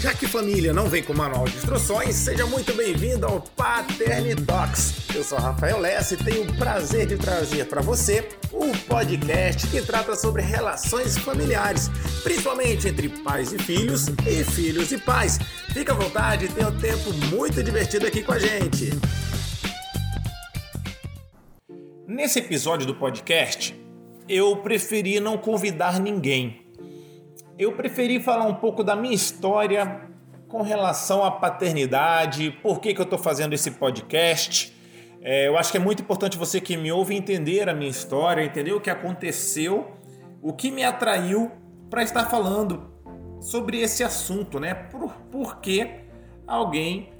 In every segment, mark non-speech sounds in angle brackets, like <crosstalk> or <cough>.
Já que família não vem com manual de instruções, seja muito bem-vindo ao Paternitox. Eu sou Rafael Lessa e tenho o prazer de trazer para você o podcast que trata sobre relações familiares, principalmente entre pais e filhos e filhos e pais. Fica à vontade, tenha um tempo muito divertido aqui com a gente. Nesse episódio do podcast, eu preferi não convidar ninguém eu preferi falar um pouco da minha história com relação à paternidade, por que, que eu estou fazendo esse podcast. É, eu acho que é muito importante você que me ouve entender a minha história, entender o que aconteceu, o que me atraiu para estar falando sobre esse assunto, né? Por, por que alguém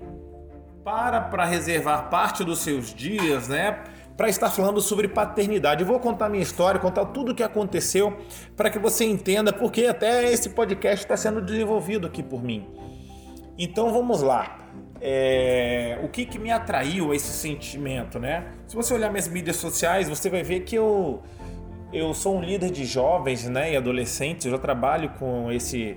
para para reservar parte dos seus dias, né? Para estar falando sobre paternidade. Eu vou contar minha história, contar tudo o que aconteceu para que você entenda porque até esse podcast está sendo desenvolvido aqui por mim. Então vamos lá. É, o que, que me atraiu a esse sentimento, né? Se você olhar minhas mídias sociais, você vai ver que eu, eu sou um líder de jovens né, e adolescentes, eu já trabalho com esse,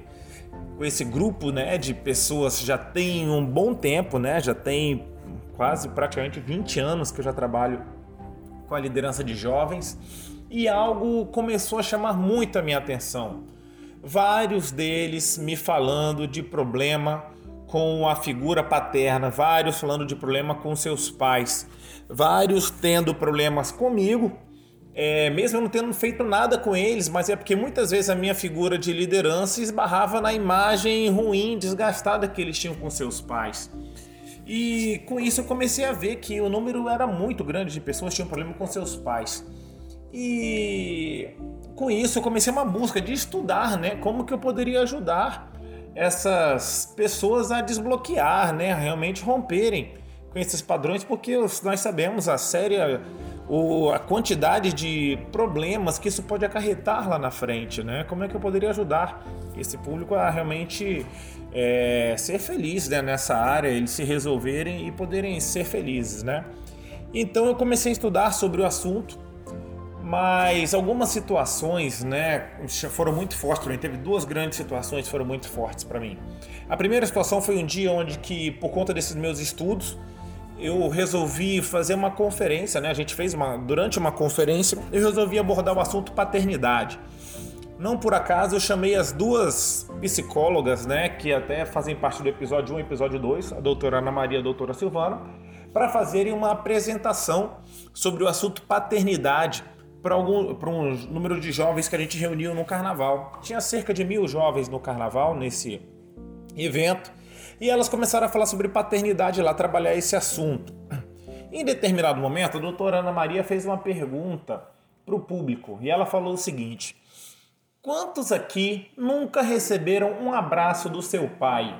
com esse grupo né, de pessoas já tem um bom tempo, né? Já tem quase praticamente 20 anos que eu já trabalho com a liderança de jovens e algo começou a chamar muito a minha atenção. Vários deles me falando de problema com a figura paterna, vários falando de problema com seus pais, vários tendo problemas comigo, é, mesmo eu não tendo feito nada com eles, mas é porque muitas vezes a minha figura de liderança esbarrava na imagem ruim, desgastada que eles tinham com seus pais. E com isso eu comecei a ver que o número era muito grande de pessoas que tinham problema com seus pais. E com isso eu comecei uma busca de estudar, né, como que eu poderia ajudar essas pessoas a desbloquear, né, a realmente romperem com esses padrões, porque nós sabemos a séria a quantidade de problemas que isso pode acarretar lá na frente, né? Como é que eu poderia ajudar esse público a realmente é, ser feliz né, nessa área, eles se resolverem e poderem ser felizes, né? Então eu comecei a estudar sobre o assunto, mas algumas situações, né, foram muito fortes para mim. Teve duas grandes situações que foram muito fortes para mim. A primeira situação foi um dia onde que, por conta desses meus estudos, eu resolvi fazer uma conferência, né? A gente fez uma durante uma conferência, eu resolvi abordar o assunto paternidade. Não por acaso eu chamei as duas psicólogas, né, que até fazem parte do episódio 1 e episódio 2, a doutora Ana Maria e a doutora Silvana, para fazerem uma apresentação sobre o assunto paternidade para um número de jovens que a gente reuniu no carnaval. Tinha cerca de mil jovens no carnaval nesse evento e elas começaram a falar sobre paternidade lá, trabalhar esse assunto. Em determinado momento, a doutora Ana Maria fez uma pergunta para o público e ela falou o seguinte: Quantos aqui nunca receberam um abraço do seu pai?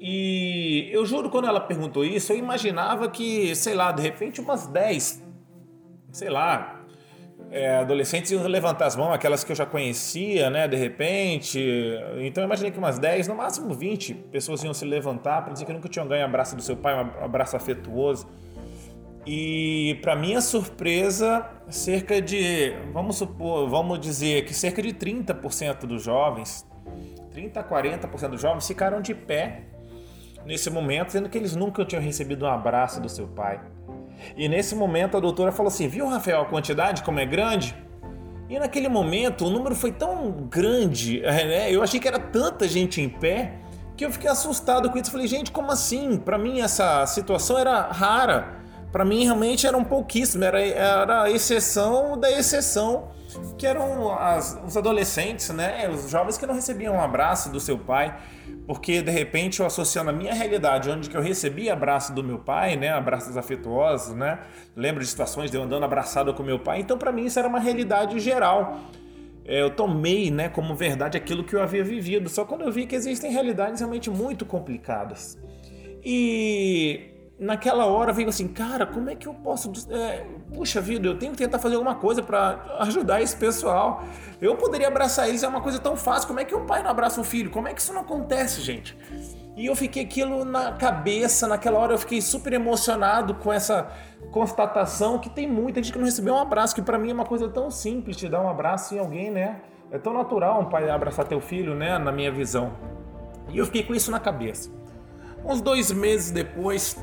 E eu juro, quando ela perguntou isso, eu imaginava que, sei lá, de repente umas 10, sei lá, é, adolescentes iam levantar as mãos, aquelas que eu já conhecia, né, de repente. Então eu imaginei que umas 10, no máximo 20 pessoas iam se levantar para dizer que nunca tinham ganho abraço do seu pai, um abraço afetuoso. E para minha surpresa, cerca de, vamos supor, vamos dizer que cerca de 30% dos jovens, 30 a 40% dos jovens ficaram de pé nesse momento, sendo que eles nunca tinham recebido um abraço do seu pai. E nesse momento a doutora falou assim: "Viu, Rafael, a quantidade como é grande?" E naquele momento o número foi tão grande, né? eu achei que era tanta gente em pé que eu fiquei assustado com isso. Falei, gente, como assim? Para mim essa situação era rara para mim realmente eram pouquíssimos, era, era a exceção da exceção, que eram as, os adolescentes, né, os jovens que não recebiam um abraço do seu pai, porque de repente eu associo na minha realidade, onde que eu recebi abraço do meu pai, né, abraços afetuosos, né, lembro de situações de eu andando abraçado com meu pai, então para mim isso era uma realidade geral. É, eu tomei né, como verdade aquilo que eu havia vivido, só quando eu vi que existem realidades realmente muito complicadas. E naquela hora veio assim, cara, como é que eu posso. É, puxa vida, eu tenho que tentar fazer alguma coisa para ajudar esse pessoal. Eu poderia abraçar eles, é uma coisa tão fácil. Como é que um pai não abraça um filho? Como é que isso não acontece, gente? E eu fiquei aquilo na cabeça, naquela hora eu fiquei super emocionado com essa constatação que tem muita gente que não recebeu um abraço, que para mim é uma coisa tão simples te dar um abraço em alguém, né? É tão natural um pai abraçar teu filho, né, na minha visão. E eu fiquei com isso na cabeça. Uns dois meses depois,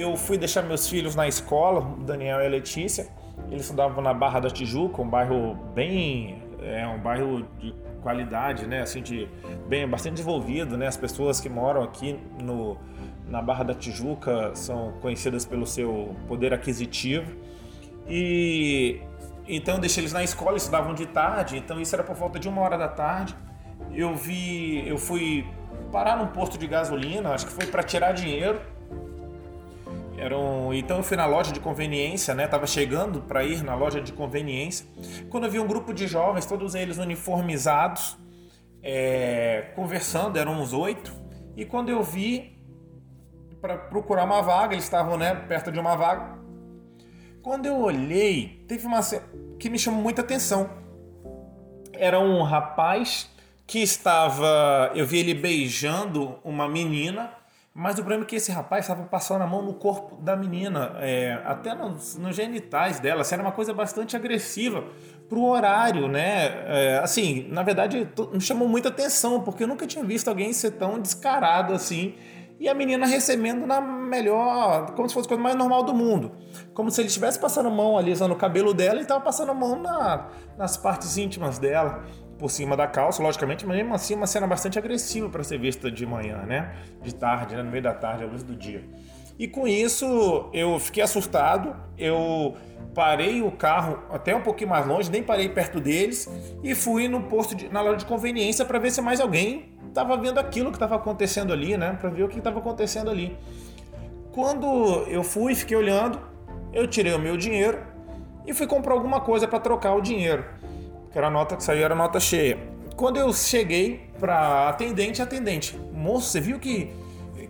eu fui deixar meus filhos na escola, o Daniel e a Letícia. Eles estudavam na Barra da Tijuca, um bairro bem. É um bairro de qualidade, né? Assim, de bem, bastante desenvolvido, né? As pessoas que moram aqui no, na Barra da Tijuca são conhecidas pelo seu poder aquisitivo. E então eu deixei eles na escola, estudavam de tarde, então isso era por volta de uma hora da tarde. Eu vi, eu fui parar num posto de gasolina, acho que foi para tirar dinheiro. Então eu fui na loja de conveniência, né? Tava chegando para ir na loja de conveniência, quando eu vi um grupo de jovens, todos eles uniformizados, é, conversando, eram uns oito. E quando eu vi para procurar uma vaga, eles estavam né, perto de uma vaga. Quando eu olhei, teve uma que me chamou muita atenção. Era um rapaz que estava. Eu vi ele beijando uma menina, mas o problema é que esse rapaz estava passando a mão no corpo da menina, é, até nos, nos, genitais dela. Assim, era uma coisa bastante agressiva pro horário, né? É, assim, na verdade, me chamou muita atenção, porque eu nunca tinha visto alguém ser tão descarado assim. E a menina recebendo na melhor, como se fosse a coisa mais normal do mundo. Como se ele estivesse passando a mão alisando o cabelo dela e estava passando a mão na, nas partes íntimas dela por cima da calça, logicamente, mas mesmo assim uma cena bastante agressiva para ser vista de manhã, né? De tarde, né? no meio da tarde, à luz do dia. E com isso eu fiquei assustado, eu parei o carro até um pouquinho mais longe, nem parei perto deles e fui no posto de, na loja de conveniência para ver se mais alguém estava vendo aquilo que estava acontecendo ali, né? Para ver o que estava acontecendo ali. Quando eu fui, fiquei olhando, eu tirei o meu dinheiro e fui comprar alguma coisa para trocar o dinheiro que era a nota que saiu, era nota cheia. Quando eu cheguei para atendente, atendente, moço, você viu que.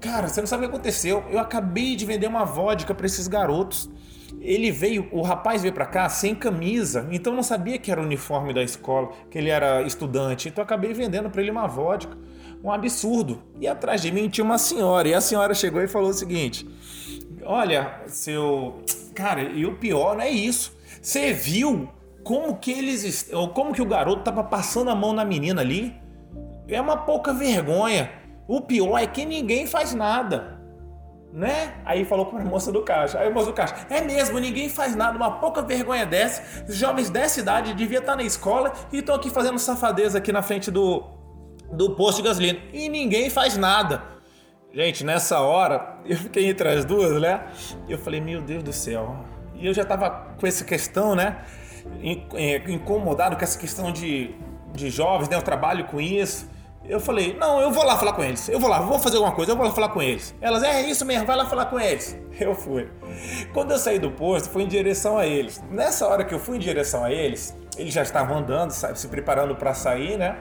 Cara, você não sabe o que aconteceu. Eu acabei de vender uma vodka para esses garotos. Ele veio, o rapaz veio para cá sem camisa, então não sabia que era o uniforme da escola, que ele era estudante. Então acabei vendendo para ele uma vodka. Um absurdo. E atrás de mim tinha uma senhora, e a senhora chegou e falou o seguinte: Olha, seu. Cara, e o pior não é isso. Você viu como que eles como que o garoto tava passando a mão na menina ali é uma pouca vergonha. O pior é que ninguém faz nada né? Aí falou com a moça do caixa aí a moça do caixa é mesmo ninguém faz nada uma pouca vergonha dessa os jovens dessa idade devia estar na escola e estão aqui fazendo safadeza aqui na frente do do posto de gasolina. E ninguém faz nada. Gente nessa hora eu fiquei entre as duas né? Eu falei meu Deus do céu. E eu já tava com essa questão né incomodado com essa questão de, de jovens, né? Eu trabalho com isso. Eu falei, não, eu vou lá falar com eles. Eu vou lá, vou fazer alguma coisa, eu vou lá falar com eles. Elas, é, é isso mesmo, vai lá falar com eles. <laughs> Eu fui. Quando eu saí do posto, fui em direção a eles. Nessa hora que eu fui em direção a eles, eles já estavam andando, se preparando para sair, né?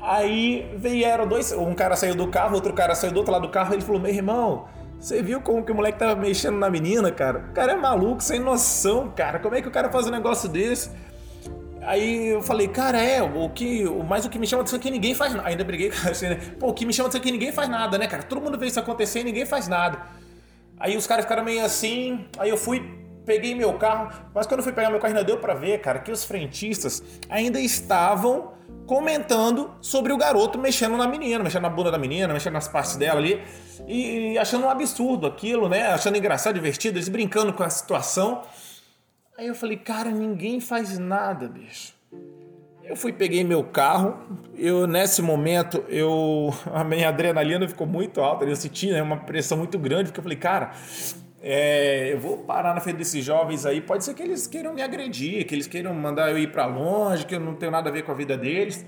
Aí vieram dois, um cara saiu do carro, outro cara saiu do outro lado do carro, ele falou: "Meu irmão, você viu como que o moleque tava mexendo na menina, cara? O cara é maluco, sem noção, cara. Como é que o cara faz um negócio desse? Aí eu falei, cara, é, o que. Mas o que me chama atenção é que ninguém faz nada. Ainda briguei <laughs> com assim, né? Pô, o que me chama atenção é que ninguém faz nada, né, cara? Todo mundo vê isso acontecer e ninguém faz nada. Aí os caras ficaram meio assim. Aí eu fui, peguei meu carro. Mas quando fui pegar meu carro, ainda deu pra ver, cara, que os frentistas ainda estavam comentando sobre o garoto mexendo na menina, mexendo na bunda da menina, mexendo nas partes dela ali, e achando um absurdo aquilo, né? Achando engraçado, divertido, eles brincando com a situação. Aí eu falei, cara, ninguém faz nada, bicho. Eu fui, peguei meu carro, eu nesse momento, eu <laughs> a minha adrenalina ficou muito alta, eu senti né, uma pressão muito grande, porque eu falei, cara, é, eu vou parar na frente desses jovens aí. Pode ser que eles queiram me agredir, que eles queiram mandar eu ir para longe, que eu não tenho nada a ver com a vida deles.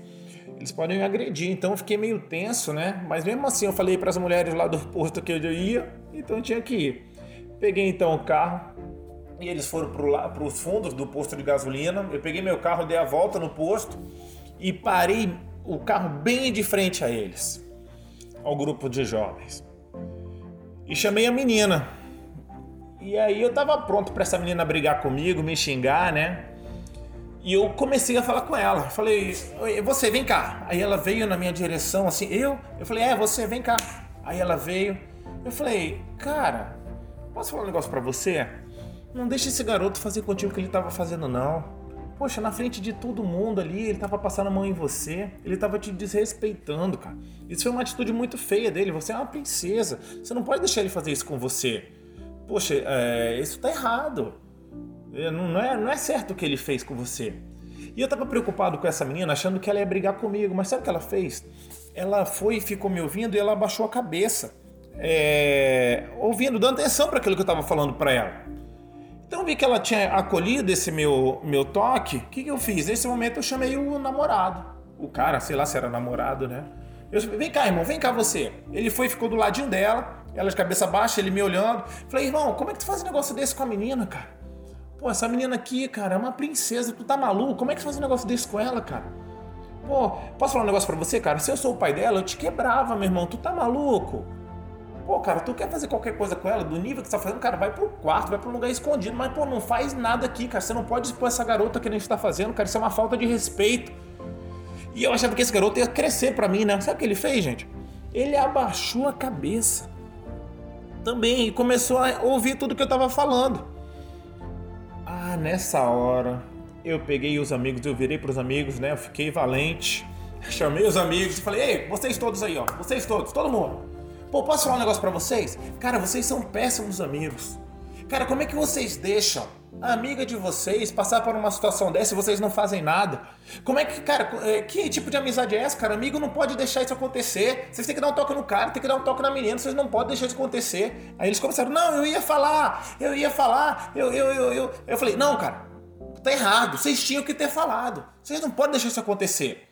Eles podem me agredir. Então eu fiquei meio tenso, né? Mas mesmo assim eu falei para as mulheres lá do posto que eu ia, então eu tinha que ir. Peguei então o carro e eles foram para os fundos do posto de gasolina. Eu peguei meu carro, dei a volta no posto e parei o carro bem de frente a eles, ao grupo de jovens. E chamei a menina e aí eu tava pronto para essa menina brigar comigo, me xingar, né? E eu comecei a falar com ela. Falei, você vem cá. Aí ela veio na minha direção, assim, eu? Eu falei, é, você vem cá. Aí ela veio. Eu falei, cara, posso falar um negócio pra você? Não deixe esse garoto fazer contigo o que ele tava fazendo, não. Poxa, na frente de todo mundo ali, ele tava passando a mão em você, ele tava te desrespeitando, cara. Isso foi uma atitude muito feia dele. Você é uma princesa, você não pode deixar ele fazer isso com você. Poxa, é, isso tá errado. É, não é, não é certo o que ele fez com você. E eu tava preocupado com essa menina, achando que ela ia brigar comigo, mas sabe o que ela fez? Ela foi e ficou me ouvindo e ela abaixou a cabeça, é, ouvindo, dando atenção para aquilo que eu tava falando para ela. Então vi que ela tinha acolhido esse meu, meu toque. O que, que eu fiz? Nesse momento eu chamei o namorado. O cara, sei lá se era namorado, né? Eu chamei, vem cá, irmão, vem cá você. Ele foi ficou do ladinho dela, ela de cabeça baixa, ele me olhando. Falei, irmão, como é que tu faz um negócio desse com a menina, cara? Pô, essa menina aqui, cara, é uma princesa, tu tá maluco? Como é que tu faz um negócio desse com ela, cara? Pô, posso falar um negócio pra você, cara? Se eu sou o pai dela, eu te quebrava, meu irmão. Tu tá maluco? Pô, cara, tu quer fazer qualquer coisa com ela, do nível que você tá fazendo, cara, vai pro quarto, vai pro lugar escondido, mas, pô, não faz nada aqui, cara. Você não pode expor essa garota que a gente tá fazendo, cara. Isso é uma falta de respeito. E eu achava que esse garoto ia crescer pra mim, né? Sabe o que ele fez, gente? Ele abaixou a cabeça também e começou a ouvir tudo que eu tava falando. Ah, nessa hora eu peguei os amigos, eu virei pros amigos, né? Eu fiquei valente. <laughs> Chamei os amigos e falei: Ei, vocês todos aí, ó. Vocês todos, todo mundo. Pô, posso falar um negócio para vocês? Cara, vocês são péssimos amigos. Cara, como é que vocês deixam amiga de vocês passar por uma situação dessa e vocês não fazem nada? Como é que, cara, é, que tipo de amizade é essa, cara? Amigo não pode deixar isso acontecer. Vocês têm que dar um toque no cara, tem que dar um toque na menina, vocês não podem deixar isso acontecer. Aí eles começaram, não, eu ia falar, eu ia falar, eu, eu, eu, eu. Eu falei, não, cara, tá errado, vocês tinham que ter falado. Vocês não podem deixar isso acontecer.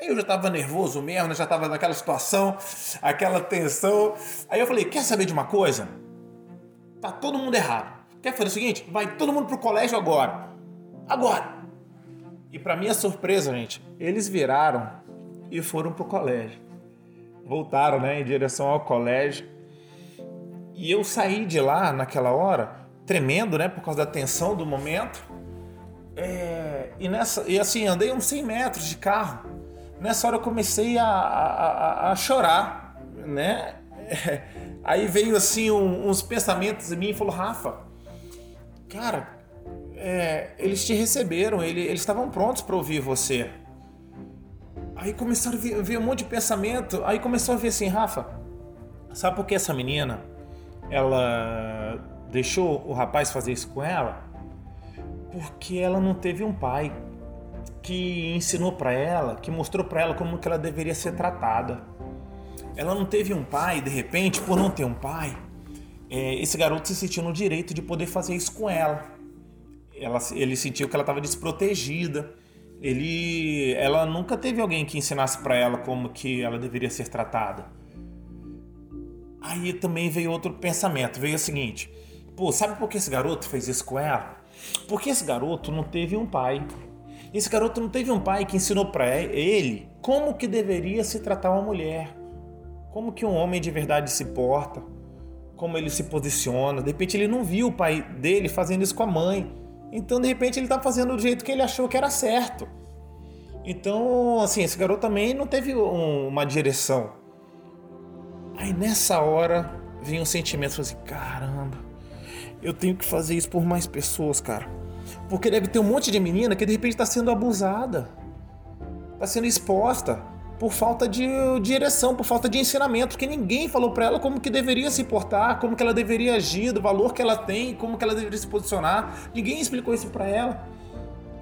Aí eu já estava nervoso mesmo, já estava naquela situação, aquela tensão. Aí eu falei: quer saber de uma coisa? Tá todo mundo errado. Quer fazer o seguinte? Vai todo mundo pro colégio agora. Agora! E para minha surpresa, gente, eles viraram e foram pro colégio. Voltaram, né, em direção ao colégio. E eu saí de lá naquela hora, tremendo, né, por causa da tensão do momento. É, e, nessa, e assim, andei uns 100 metros de carro nessa hora eu comecei a, a, a chorar, né? <laughs> Aí veio assim um, uns pensamentos em mim e falou, Rafa, cara, é, eles te receberam, ele, eles estavam prontos para ouvir você. Aí começaram a ver, um monte de pensamento, aí começou a ver assim, Rafa, sabe por que essa menina, ela deixou o rapaz fazer isso com ela? Porque ela não teve um pai que ensinou para ela, que mostrou para ela como que ela deveria ser tratada. Ela não teve um pai, de repente, por não ter um pai, esse garoto se sentiu no direito de poder fazer isso com ela. ela ele sentiu que ela estava desprotegida. Ele, ela nunca teve alguém que ensinasse para ela como que ela deveria ser tratada. Aí também veio outro pensamento, veio o seguinte: pô, sabe por que esse garoto fez isso com ela? Porque esse garoto não teve um pai. Esse garoto não teve um pai que ensinou para ele como que deveria se tratar uma mulher, como que um homem de verdade se porta, como ele se posiciona. De repente ele não viu o pai dele fazendo isso com a mãe. Então, de repente, ele está fazendo do jeito que ele achou que era certo. Então, assim, esse garoto também não teve um, uma direção. Aí nessa hora vem um sentimento assim: caramba, eu tenho que fazer isso por mais pessoas, cara. Porque deve ter um monte de menina que de repente está sendo abusada, está sendo exposta por falta de direção, por falta de ensinamento, porque ninguém falou para ela como que deveria se portar, como que ela deveria agir, do valor que ela tem, como que ela deveria se posicionar. Ninguém explicou isso para ela.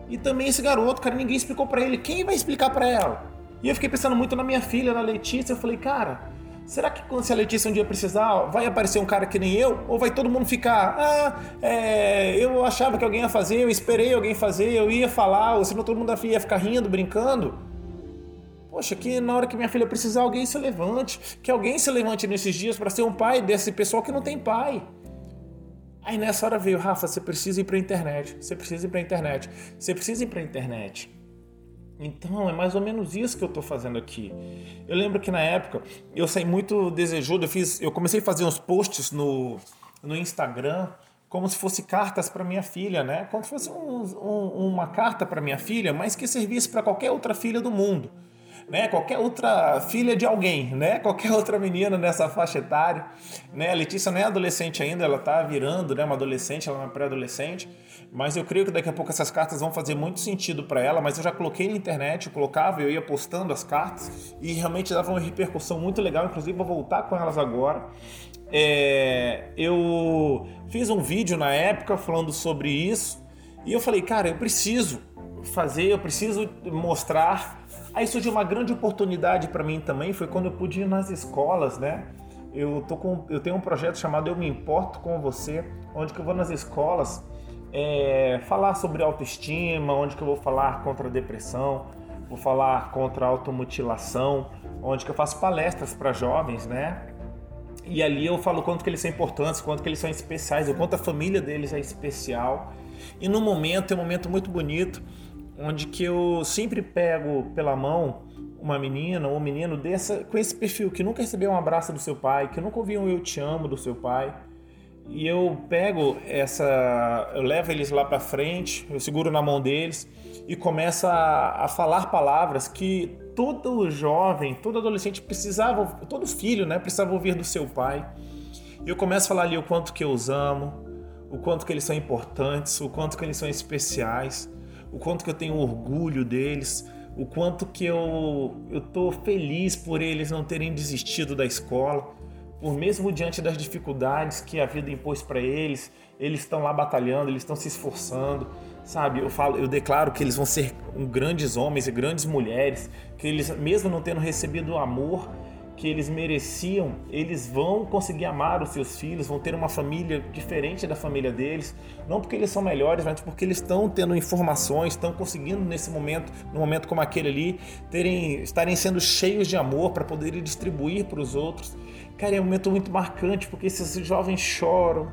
E também esse garoto, cara, ninguém explicou para ele. Quem vai explicar para ela? E eu fiquei pensando muito na minha filha, na Letícia. Eu falei, cara, Será que quando se a Letícia um dia precisar, vai aparecer um cara que nem eu? Ou vai todo mundo ficar, ah, é, eu achava que alguém ia fazer, eu esperei alguém fazer, eu ia falar, ou senão todo mundo ia ficar rindo, brincando? Poxa, que na hora que minha filha precisar, alguém se levante. Que alguém se levante nesses dias para ser um pai desse pessoal que não tem pai. Aí nessa hora veio, Rafa, você precisa ir para a internet. Você precisa ir para a internet. Você precisa ir para a internet. Então é mais ou menos isso que eu estou fazendo aqui. Eu lembro que na época eu saí muito desejoso, eu fiz, eu comecei a fazer uns posts no, no Instagram como se fosse cartas para minha filha, né? Como se fosse um, um, uma carta para minha filha, mas que servisse para qualquer outra filha do mundo. Né? Qualquer outra filha de alguém, né? Qualquer outra menina nessa faixa etária, né? A Letícia não é adolescente ainda, ela tá virando, né? Uma adolescente, ela é uma pré-adolescente, mas eu creio que daqui a pouco essas cartas vão fazer muito sentido para ela. Mas eu já coloquei na internet, eu colocava, eu ia postando as cartas e realmente dava uma repercussão muito legal. Inclusive, vou voltar com elas agora. É, eu fiz um vídeo na época falando sobre isso e eu falei, cara, eu preciso fazer, eu preciso mostrar. Aí surgiu uma grande oportunidade para mim também, foi quando eu pude ir nas escolas, né? Eu, tô com, eu tenho um projeto chamado Eu Me Importo Com Você, onde que eu vou nas escolas é, falar sobre autoestima, onde que eu vou falar contra a depressão, vou falar contra a automutilação, onde que eu faço palestras para jovens, né? E ali eu falo quanto que eles são importantes, quanto que eles são especiais, o quanto a família deles é especial. E no momento, é um momento muito bonito, onde que eu sempre pego pela mão uma menina ou um menino dessa, com esse perfil, que nunca recebeu um abraço do seu pai, que nunca ouviu um eu te amo do seu pai. E eu pego essa, eu levo eles lá para frente, eu seguro na mão deles e começo a, a falar palavras que todo jovem, todo adolescente precisava, todo filho, né, precisava ouvir do seu pai. E eu começo a falar ali o quanto que eu os amo, o quanto que eles são importantes, o quanto que eles são especiais, o quanto que eu tenho orgulho deles, o quanto que eu eu tô feliz por eles não terem desistido da escola, por mesmo diante das dificuldades que a vida impôs para eles, eles estão lá batalhando, eles estão se esforçando, sabe? Eu falo, eu declaro que eles vão ser grandes homens e grandes mulheres, que eles mesmo não tendo recebido o amor que eles mereciam, eles vão conseguir amar os seus filhos, vão ter uma família diferente da família deles, não porque eles são melhores, mas porque eles estão tendo informações, estão conseguindo nesse momento, num momento como aquele ali, terem, estarem sendo cheios de amor para poderem distribuir para os outros. Cara, é um momento muito marcante porque esses jovens choram,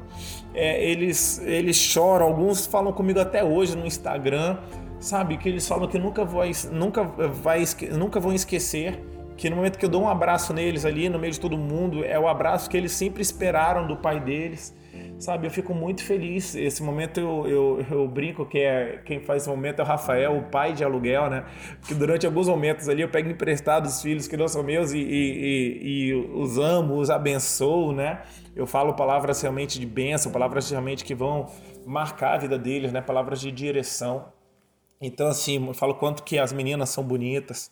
é, eles, eles choram, alguns falam comigo até hoje no Instagram, sabe, que eles falam que nunca, nunca, vai, nunca vão esquecer que no momento que eu dou um abraço neles ali, no meio de todo mundo, é o abraço que eles sempre esperaram do pai deles, sabe? Eu fico muito feliz. Esse momento eu, eu, eu brinco que é quem faz esse momento é o Rafael, o pai de aluguel, né? Que durante alguns momentos ali eu pego emprestado os filhos que não são meus e, e, e, e os amo, os abençoo, né? Eu falo palavras realmente de bênção, palavras realmente que vão marcar a vida deles, né? Palavras de direção. Então, assim, eu falo quanto que as meninas são bonitas,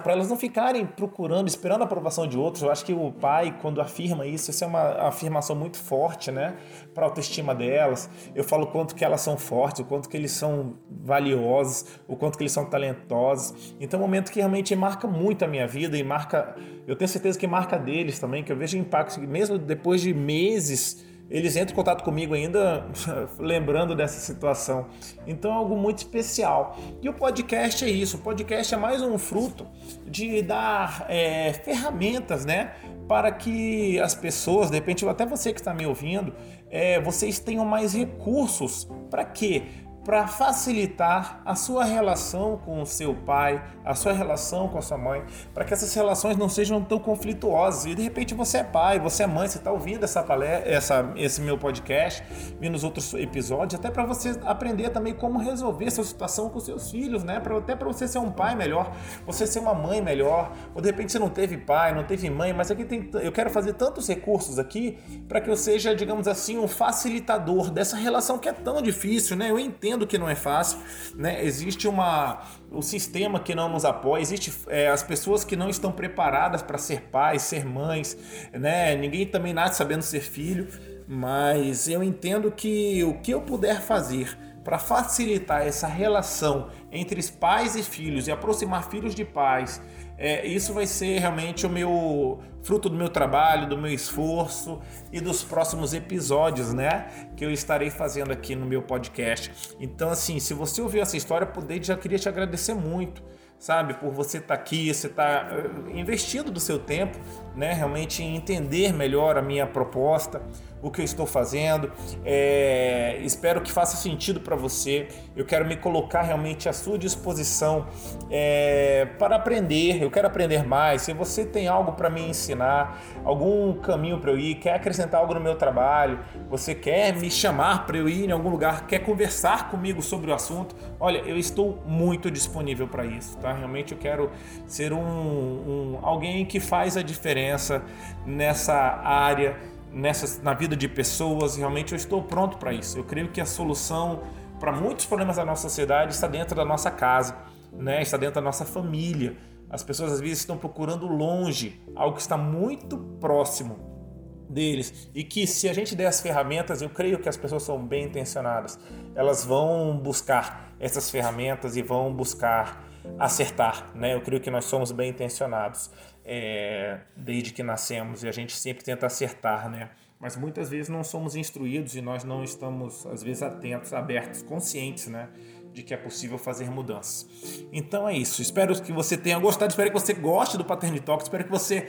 para elas não ficarem procurando, esperando a aprovação de outros. Eu acho que o pai, quando afirma isso, isso é uma afirmação muito forte, né, para a autoestima delas. Eu falo o quanto que elas são fortes, o quanto que eles são valiosos, o quanto que eles são talentosos. Então, é um momento que realmente marca muito a minha vida e marca, eu tenho certeza que marca deles também, que eu vejo impacto mesmo depois de meses eles entram em contato comigo ainda <laughs> lembrando dessa situação. Então é algo muito especial. E o podcast é isso. O podcast é mais um fruto de dar é, ferramentas, né? Para que as pessoas, de repente, até você que está me ouvindo, é, vocês tenham mais recursos. Para quê? Para facilitar a sua relação com o seu pai, a sua relação com a sua mãe, para que essas relações não sejam tão conflituosas. E de repente você é pai, você é mãe, você está ouvindo essa palestra, essa, esse meu podcast, vendo os outros episódios, até para você aprender também como resolver essa situação com seus filhos, né? Pra, até para você ser um pai melhor, você ser uma mãe melhor, ou de repente você não teve pai, não teve mãe, mas aqui tem, eu quero fazer tantos recursos aqui para que eu seja, digamos assim, um facilitador dessa relação que é tão difícil, né? Eu entendo entendo que não é fácil, né? Existe uma o sistema que não nos apoia, existe é, as pessoas que não estão preparadas para ser pais, ser mães, né? Ninguém também nasce sabendo ser filho, mas eu entendo que o que eu puder fazer para facilitar essa relação entre pais e filhos e aproximar filhos de pais é, isso vai ser realmente o meu fruto do meu trabalho, do meu esforço e dos próximos episódios, né? Que eu estarei fazendo aqui no meu podcast. Então, assim, se você ouviu essa história, poder já queria te agradecer muito sabe? Por você estar tá aqui, você estar tá investindo do seu tempo, né? Realmente entender melhor a minha proposta, o que eu estou fazendo. É, espero que faça sentido para você. Eu quero me colocar realmente à sua disposição é, para aprender. Eu quero aprender mais. Se você tem algo para me ensinar, algum caminho para eu ir, quer acrescentar algo no meu trabalho, você quer me chamar para eu ir em algum lugar, quer conversar comigo sobre o assunto, olha, eu estou muito disponível para isso, tá? Realmente eu quero ser um, um alguém que faz a diferença nessa área, nessa, na vida de pessoas. Realmente eu estou pronto para isso. Eu creio que a solução para muitos problemas da nossa sociedade está dentro da nossa casa, né? Está dentro da nossa família. As pessoas às vezes estão procurando longe algo que está muito próximo deles e que se a gente der as ferramentas, eu creio que as pessoas são bem intencionadas, elas vão buscar essas ferramentas e vão buscar acertar, né? Eu creio que nós somos bem intencionados é, desde que nascemos e a gente sempre tenta acertar, né? Mas muitas vezes não somos instruídos e nós não estamos às vezes atentos, abertos, conscientes, né? De que é possível fazer mudanças. Então é isso. Espero que você tenha gostado, espero que você goste do Paternity Talk, espero que você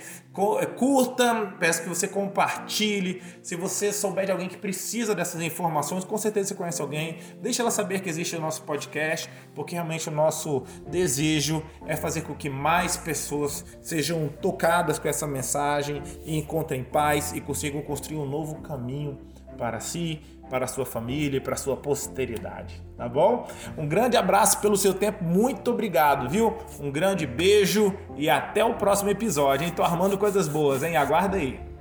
eh, curta, peço que você compartilhe. Se você souber de alguém que precisa dessas informações, com certeza você conhece alguém, deixa ela saber que existe o nosso podcast, porque realmente o nosso desejo é fazer com que mais pessoas sejam tocadas com essa mensagem e encontrem paz e consigam construir um novo caminho para si, para sua família e para a sua posteridade, tá bom? Um grande abraço pelo seu tempo, muito obrigado, viu? Um grande beijo e até o próximo episódio, hein? Tô armando coisas boas, hein? Aguarda aí.